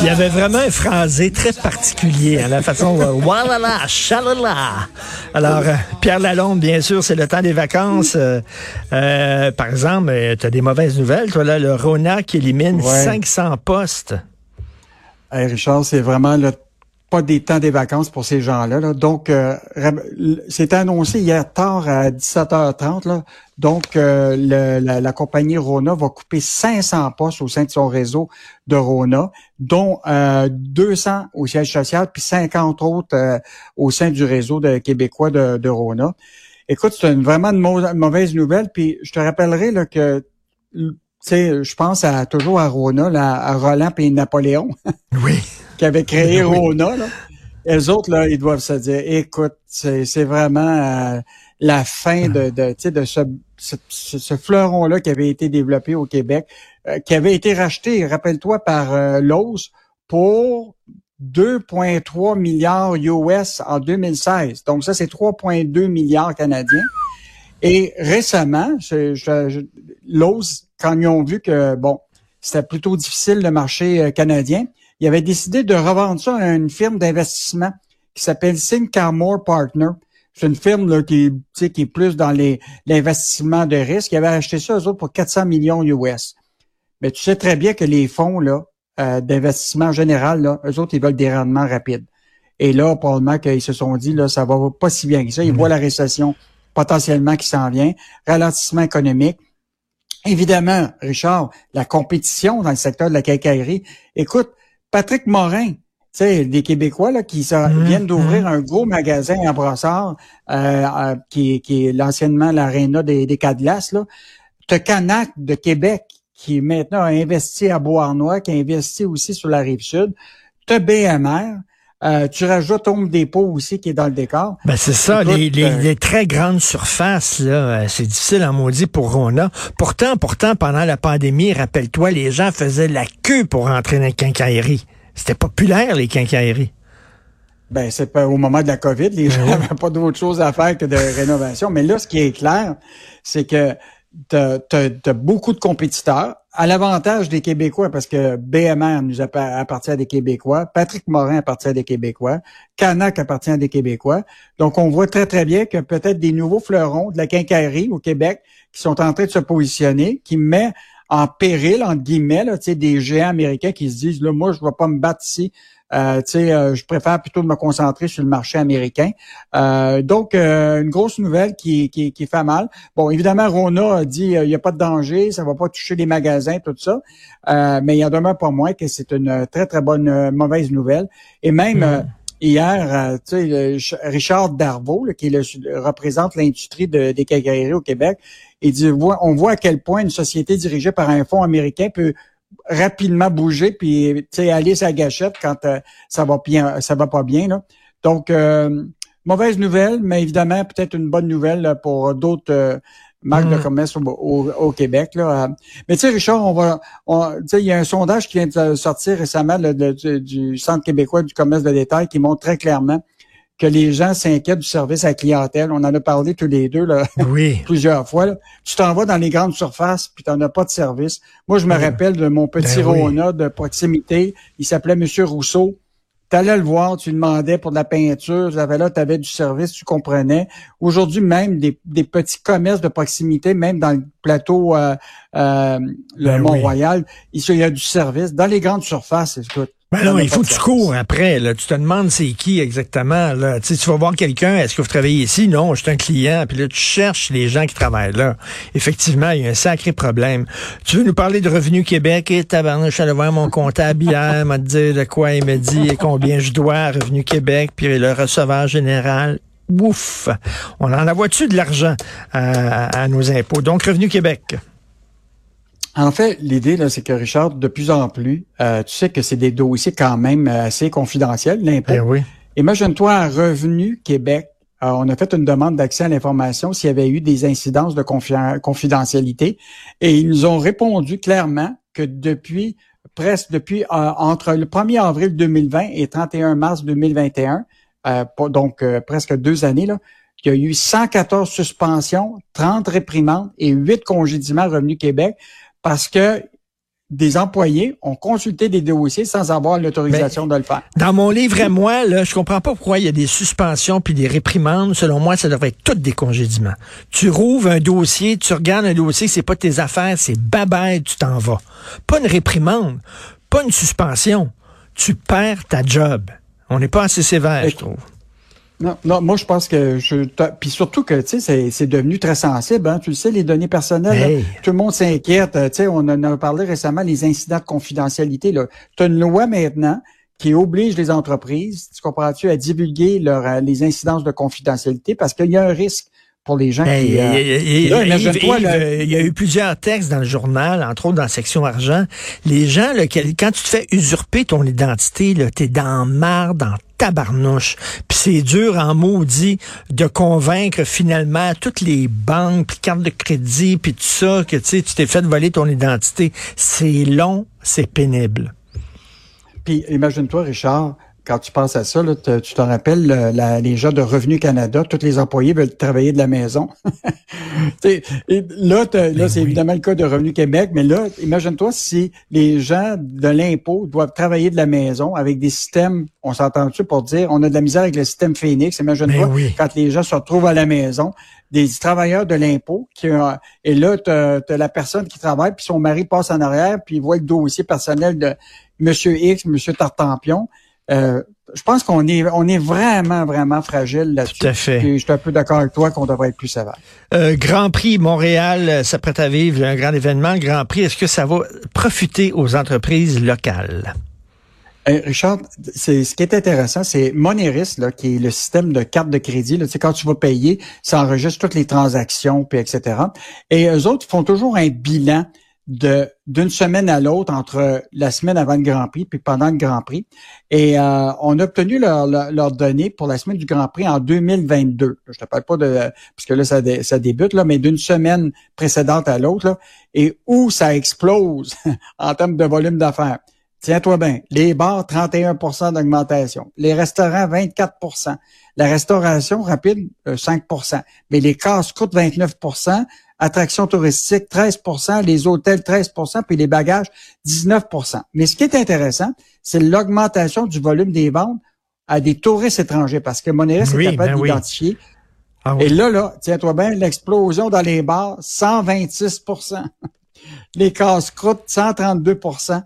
Il y avait vraiment un phrasé très particulier, hein, la façon euh, walala, chalala. Alors, euh, Pierre Lalonde, bien sûr, c'est le temps des vacances. Euh, euh, par exemple, tu as des mauvaises nouvelles, toi, là, le Rona qui élimine Ouais. 500 postes. Hey, Richard, c'est vraiment le pas des temps des vacances pour ces gens-là. là. Donc, euh, c'était annoncé hier tard à 17h30. Là. Donc, euh, la, compagnie Rona va couper 500 postes au sein de son réseau de Rona, dont euh, 200 au siège social, puis 50 autres euh, au sein du réseau de québécois de, de Rona. Écoute, c'est une, vraiment une mau- mauvaise nouvelle. Puis, je te rappellerai là, que, tu sais, je pense à toujours à Rona, à Roland et Napoléon Oui. Qui avait créé. Rona, là, les autres, là, ils doivent se dire, écoute, c'est vraiment euh, la fin de, de, tu sais, de ce, ce, ce- fleuron-là qui avait été développé au Québec, euh, qui avait été racheté, rappelle-toi, par euh, Lowe's pour 2,3 milliards US en 2016. Donc ça, c'est 3,2 milliards canadiens. Et récemment, je, je, je- Lowe's, quand ils ont vu que, bon, c'était plutôt difficile le marché euh, canadien, il avait décidé de revendre ça à une firme d'investissement qui s'appelle Sycamore Partner. C'est une firme là, qui, qui est plus dans les l'investissement de risque. Il avait acheté ça, eux autres, pour 400 millions US. Mais tu sais très bien que les fonds là euh, d'investissement général, là, eux autres, ils veulent des rendements rapides. Et là, probablement qu'ils se sont dit, là, ça va pas si bien que ça. Ils voient la récession potentiellement qui s'en vient, ralentissement économique. Évidemment, Richard, la compétition dans le secteur de la quincaillerie. Écoute, Patrick Morin, tu sais, des Québécois là, qui ça- Mhm, viennent d'ouvrir un gros magasin à Brassard, euh, euh, qui, qui est l'anciennement l'aréna des, des Cadlas, là. T'as Canac de Québec, qui maintenant a investi à Beauharnois, qui a investi aussi sur la rive sud. T'as BMR. Euh, tu rajoutes Home Depot aussi, qui est dans le décor. Ben c'est ça, Écoute, les, les- euh, les très grandes surfaces, là, euh, c'est difficile en maudit pour Rona. Pourtant, pourtant, pendant la pandémie, rappelle-toi, les gens faisaient la queue pour entrer dans les quincailleries. C'était populaire, les quincailleries. Ben, c'est pas au moment de la COVID, les gens n'avaient pas d'autre chose à faire que de rénovation. Mais là, ce qui est clair, c'est que tu as, beaucoup de compétiteurs. À l'avantage des Québécois, parce que BMR nous appa- appartient à des Québécois, Patrick Morin appartient à des Québécois, Canac appartient à des Québécois. Donc, on voit très, très bien que peut-être des nouveaux fleurons de la quincaillerie au Québec qui sont en train de se positionner, qui met en péril, entre guillemets, là, des géants américains qui se disent, là, moi, je ne vais pas me battre ici euh, tu sais, euh, je préfère plutôt me concentrer sur le marché américain. Euh, donc, euh, une grosse nouvelle qui, qui, qui fait mal. Bon, évidemment, Rona a dit euh, il n'y a pas de danger, ça va pas toucher les magasins, tout ça. Euh, mais il en demeure pas moins que c'est une très, très bonne mauvaise nouvelle. Et même euh, hier, tu sais, Richard Darvaux, là, qui le- représente l'industrie de- des quincailleries au Québec, il dit on voit à quel point une société dirigée par un fonds américain peut rapidement bouger puis tu sais aller sa gâchette quand euh, ça va bien ça va pas bien là. Donc euh, mauvaise nouvelle mais évidemment peut-être une bonne nouvelle là, pour d'autres euh, marques de Mm. commerce au, au- au Québec là. Euh, Mais tu sais Richard, on va on- tu sais il y a un sondage qui vient de sortir récemment là, de- du, du Centre québécois du commerce de détail qui montre très clairement que les gens s'inquiètent du service à la clientèle. On en a parlé tous les deux là Oui. plusieurs fois. là. Tu t'en vas dans les grandes surfaces puis tu n'en as pas de service. Moi, je me rappelle de mon petit Ben oui. Rona de proximité. Il s'appelait Monsieur Rousseau. Tu allais le voir, tu lui demandais pour de la peinture, tu avais là, tu avais du service, tu comprenais. Aujourd'hui, même des, des petits commerces de proximité, même dans le plateau euh, euh, le Ben. Mont-Royal, il y a du service. Dans les grandes surfaces, écoute. Ben non, il faut que tu cours après. Là. Tu te demandes c'est qui exactement. Là. Tu, sais, tu vas voir quelqu'un, est-ce que vous travaillez ici? Non, je suis un client. Puis là, tu cherches les gens qui travaillent là. Effectivement, il y a un sacré problème. Tu veux nous parler de Revenu Québec? Et tabarnouche, je suis allé voir mon comptable hier, m'a dit de quoi il me dit et combien je dois à Revenu Québec, puis le receveur général. Ouf! On en envoie-tu de l'argent à, à nos impôts? Donc, Revenu Québec. En fait, l'idée, là, c'est que Richard, de plus en plus, euh, tu sais que c'est des dossiers quand même euh, assez confidentiels, l'impôt. Ben oui. Imagine-toi à Revenu Québec. Euh, on a fait une demande d'accès à l'information s'il y avait eu des incidences de confidentialité et ils nous ont répondu clairement que depuis presque depuis euh, entre le 1er avril 2020 et 31 mars 2021, euh, donc presque deux années, là, il y a eu 114 suspensions, 30 réprimandes et 8 congédiements Revenu Québec parce que des employés ont consulté des dossiers sans avoir l'autorisation de le faire. Dans mon livre à moi, là, je comprends pas pourquoi il y a des suspensions puis des réprimandes. Selon moi, ça devrait être toutes des congédiements. Tu rouvres un dossier, tu regardes un dossier, c'est pas tes affaires, c'est babay, tu t'en vas. Pas une réprimande, pas une suspension. Tu perds ta job. On n'est pas assez sévère, je trouve. Non, non, moi je pense que je puis surtout que tu sais c'est devenu très sensible. Hein? Tu le sais, les données personnelles, tout le monde s'inquiète. Tu sais, on en a parlé récemment les incidents de confidentialité. Tu as une loi maintenant qui oblige les entreprises, tu comprends-tu, à divulguer leur, euh, les incidences de confidentialité parce qu'il y a un risque pour les gens qui... il y a eu plusieurs textes dans le journal, entre autres dans la section argent. Les gens, là, quand tu te fais usurper ton identité, tu es dans marre, dans tabarnouche. Puis c'est dur en maudit de convaincre finalement toutes les banques, puis cartes de crédit, puis tout ça, que tu t'es fait voler ton identité. C'est long, c'est pénible. Puis imagine-toi, Richard, quand tu penses à ça, là, tu te rappelles les gens de Revenu Canada, tous les employés veulent travailler de la maison. là, là c'est évidemment le cas de Revenu Québec, mais là, imagine-toi si les gens de l'impôt doivent travailler de la maison avec des systèmes, on s'entend-tu pour dire, on a de la misère avec le système Phoenix, imagine-toi ben quand les gens se retrouvent à la maison, des travailleurs de l'impôt, qui et là, tu as, la personne qui travaille, puis son mari passe en arrière, puis il voit le dossier personnel de Monsieur X, Monsieur Tartampion, euh, je pense qu'on est on est vraiment vraiment fragile là-dessus. Tout à fait. je suis un peu d'accord avec toi qu'on devrait être plus sévère. Euh, grand Prix Montréal euh, s'apprête à vivre un grand événement. Grand Prix, est-ce que ça va profiter aux entreprises locales? Richard, c'est ce qui est intéressant, c'est Moneris, là, qui est le système de carte de crédit. Là, tu sais, quand tu vas payer, ça enregistre toutes les transactions, puis etc. Et eux autres font toujours un bilan de d'une semaine à l'autre entre la semaine avant le Grand Prix puis pendant le Grand Prix. Et euh, on a obtenu leurs leur, données pour la semaine du Grand Prix en 2022. Je te parle pas de puisque là ça, ça débute là, mais d'une semaine précédente à l'autre et où ça explose en termes de volume d'affaires. Tiens-toi bien, les bars 31% d'augmentation, les restaurants 24% la restauration rapide 5% euh, mais les casse coûtent 29 attractions touristiques 13% les hôtels 13% puis les bagages 19% Mais ce qui est intéressant, c'est l'augmentation du volume des ventes à des touristes étrangers parce que Monéris est capable ben d'identifier. Ah Et là, là, tiens-toi bien, l'explosion dans les bars, 126% Les casse-croûtes, 132%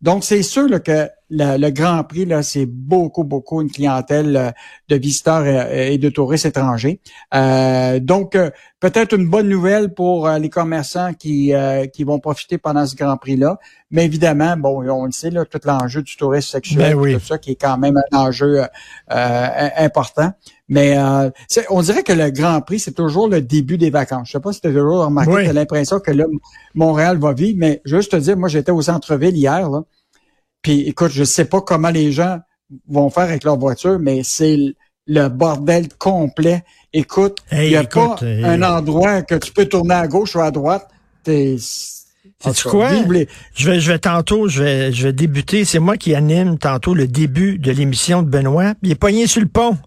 donc, c'est sûr que le, Grand Prix, là, c'est beaucoup, beaucoup une clientèle euh, de visiteurs et, de touristes étrangers. Euh, donc, euh, peut-être une bonne nouvelle pour les commerçants qui, qui vont profiter pendant ce Grand Prix-là. Mais évidemment, bon, on le sait, là, tout l'enjeu du tourisme sexuel, ben tout ça, qui est quand même un enjeu important. Mais on dirait que le Grand Prix, c'est toujours le début des vacances. Je sais pas si tu as toujours remarqué, as l'impression que là, Montréal va vivre, mais juste te dire, moi, j'étais au centre-ville hier, là, puis écoute, je sais pas comment les gens vont faire avec leur voiture, mais c'est le bordel complet. Écoute, il n'y a pas un endroit que tu peux tourner à gauche ou à droite. C'est quoi? Je vais, je vais tantôt, je vais, je vais débuter. C'est moi qui anime tantôt le début de l'émission de Benoît. Il est poigné sur le pont.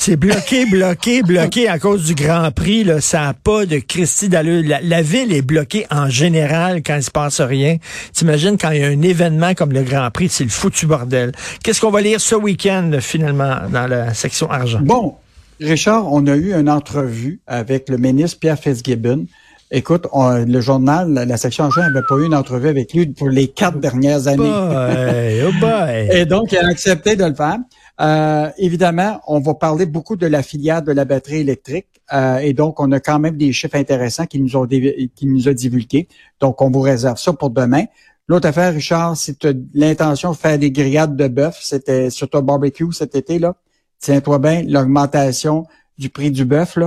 C'est bloqué, bloqué, bloqué à cause du Grand Prix. Là. Ça n'a pas de Christie d'allure. La, ville est bloquée en général quand il se passe rien. T'imagines quand il y a un événement comme le Grand Prix, c'est le foutu bordel. Qu'est-ce qu'on va lire ce week-end, finalement, dans la section argent? Bon, Richard, on a eu une entrevue avec le ministre Pierre Fitzgibbon. Écoute, le journal, la section argent n'avait pas eu une entrevue avec lui pour les quatre dernières années. oh boy. Et donc, il a accepté de le faire. Euh, évidemment, on va parler beaucoup de la filière de la batterie électrique euh, et donc on a quand même des chiffres intéressants qui nous ont qui nous a divulgués. Donc on vous réserve ça pour demain. L'autre affaire, Richard, c'est l'intention de faire des grillades de bœuf. C'était sur ton barbecue cet été là. Tiens-toi bien, l'augmentation du prix du bœuf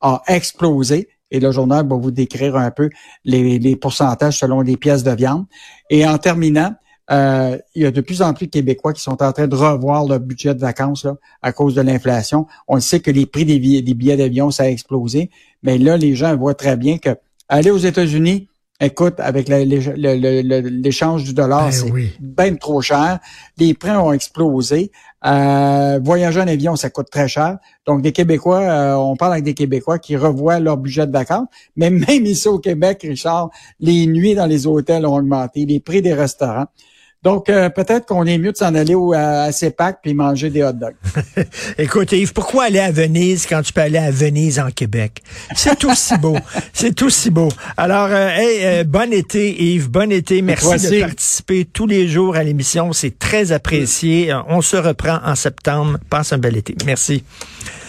a explosé. Et le journal va vous décrire un peu les, les pourcentages selon les pièces de viande. Et en terminant, euh, il y a de plus en plus de Québécois qui sont en train de revoir leur budget de vacances là, à cause de l'inflation. On sait que les prix des billets, des billets d'avion, ça a explosé, mais là, les gens voient très bien que aller aux États-Unis, écoute, avec l'échange du dollar, Ben c'est oui. bien trop cher. Les prix ont explosé. Euh, voyager en avion, ça coûte très cher. Donc, des Québécois, euh, on parle avec des Québécois qui revoient leur budget de vacances. Mais même ici au Québec, Richard, les nuits dans les hôtels ont augmenté, les prix des restaurants. Donc, euh, peut-être qu'on est mieux de s'en aller au, à, à CEPAC puis manger des hot dogs. Écoute, Yves, pourquoi aller à Venise quand tu peux aller à Venise en Québec? C'est aussi beau. C'est aussi beau. Alors, euh, hey, euh, bon été, Yves. Bon été. Merci de participer tous les jours à l'émission. C'est très apprécié. Euh, On se reprend en septembre. Passe un bel été. Merci.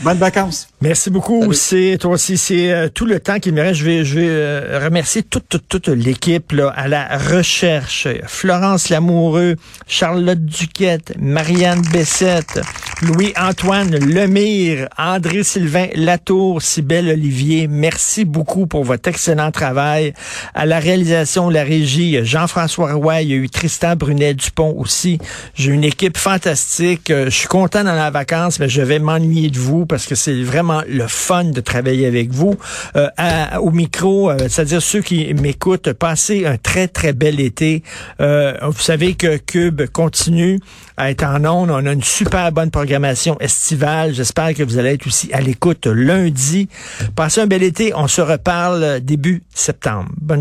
Bonnes vacances. Merci beaucoup. C'est toi aussi, c'est euh, tout le temps qu'il me reste. Je vais, je vais euh, remercier toute, toute, toute l'équipe là, à la recherche. Florence Lamoureux, Charlotte Duquette, Marianne Bessette, Louis-Antoine Lemire, André-Sylvain Latour, Cybelle Olivier. Merci beaucoup pour votre excellent travail. À la réalisation, la régie, Jean-François Roy, il y a eu Tristan Brunet-Dupont aussi. J'ai une équipe fantastique. Euh, Je suis content dans la vacances, mais je vais m'ennuyer de vous parce que c'est vraiment le fun de travailler avec vous. Euh, au micro, euh, c'est-à-dire ceux qui m'écoutent, passez un très, très bel été. Euh, vous savez que Cube continue à être en ondes. On a une super bonne programmation estivale. J'espère que vous allez être aussi à l'écoute lundi. Passez un bel été. On se reparle début septembre. Bonne